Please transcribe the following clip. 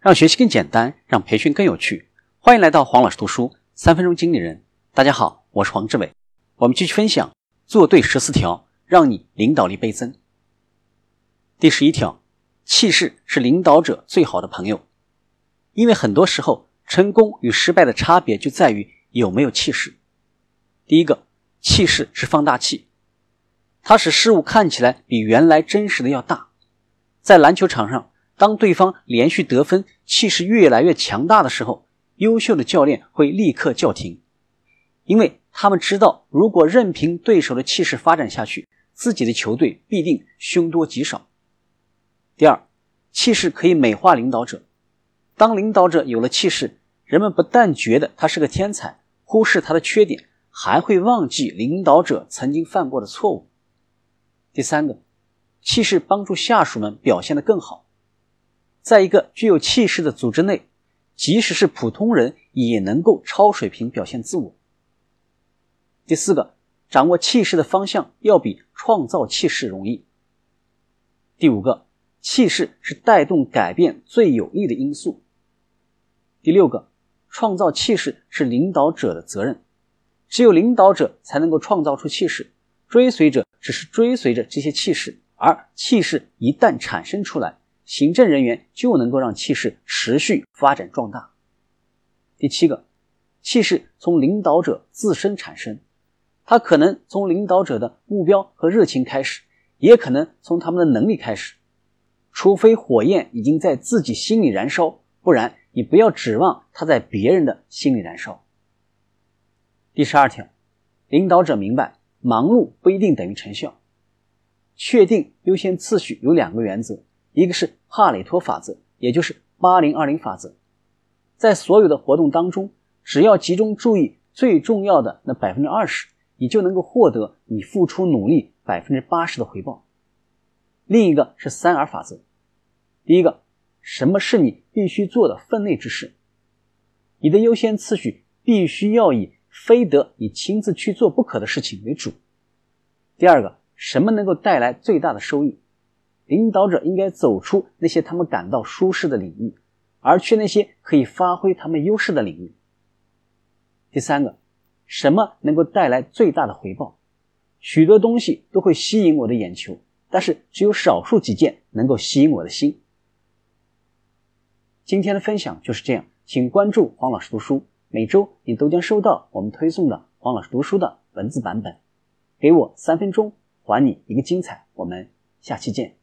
让学习更简单，让培训更有趣。欢迎来到黄老师读书三分钟经理人。大家好，我是黄志伟。我们继续分享做对十四条，让你领导力倍增。第十一条，气势是领导者最好的朋友。因为很多时候，成功与失败的差别就在于有没有气势。第一个，气势是放大器，它使事物看起来比原来真实的要大。在篮球场上。当对方连续得分，气势越来越强大的时候，优秀的教练会立刻叫停，因为他们知道，如果任凭对手的气势发展下去，自己的球队必定凶多吉少。第二，气势可以美化领导者。当领导者有了气势，人们不但觉得他是个天才，忽视他的缺点，还会忘记领导者曾经犯过的错误。第三个，气势帮助下属们表现得更好。在一个具有气势的组织内，即使是普通人也能够超水平表现自我。第四个，掌握气势的方向要比创造气势容易。第五个，气势是带动改变最有力的因素。第六个，创造气势是领导者的责任，只有领导者才能够创造出气势，追随者只是追随着这些气势，而气势一旦产生出来。行政人员就能够让气势持续发展壮大。第七个，气势从领导者自身产生，它可能从领导者的目标和热情开始，也可能从他们的能力开始。除非火焰已经在自己心里燃烧，不然你不要指望它在别人的心里燃烧。第十二条，领导者明白，忙碌不一定等于成效。确定优先次序有两个原则。一个是帕累托法则，也就是八零二零法则，在所有的活动当中，只要集中注意最重要的那百分之二十，你就能够获得你付出努力百分之八十的回报。另一个是三 R 法则，第一个，什么是你必须做的分内之事？你的优先次序必须要以非得你亲自去做不可的事情为主。第二个，什么能够带来最大的收益？领导者应该走出那些他们感到舒适的领域，而去那些可以发挥他们优势的领域。第三个，什么能够带来最大的回报？许多东西都会吸引我的眼球，但是只有少数几件能够吸引我的心。今天的分享就是这样，请关注黄老师读书，每周你都将收到我们推送的黄老师读书的文字版本。给我三分钟，还你一个精彩。我们下期见。